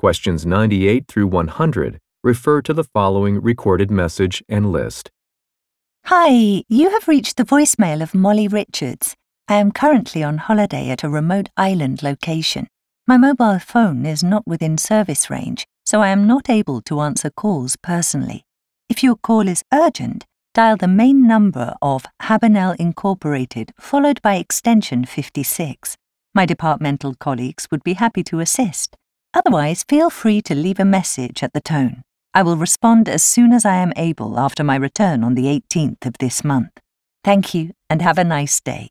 Questions 98 through 100 refer to the following recorded message and list. Hi, you have reached the voicemail of Molly Richards. I am currently on holiday at a remote island location. My mobile phone is not within service range, so I am not able to answer calls personally. If your call is urgent, dial the main number of Habanel Incorporated followed by extension 56. My departmental colleagues would be happy to assist. Otherwise, feel free to leave a message at the tone. I will respond as soon as I am able after my return on the 18th of this month. Thank you and have a nice day.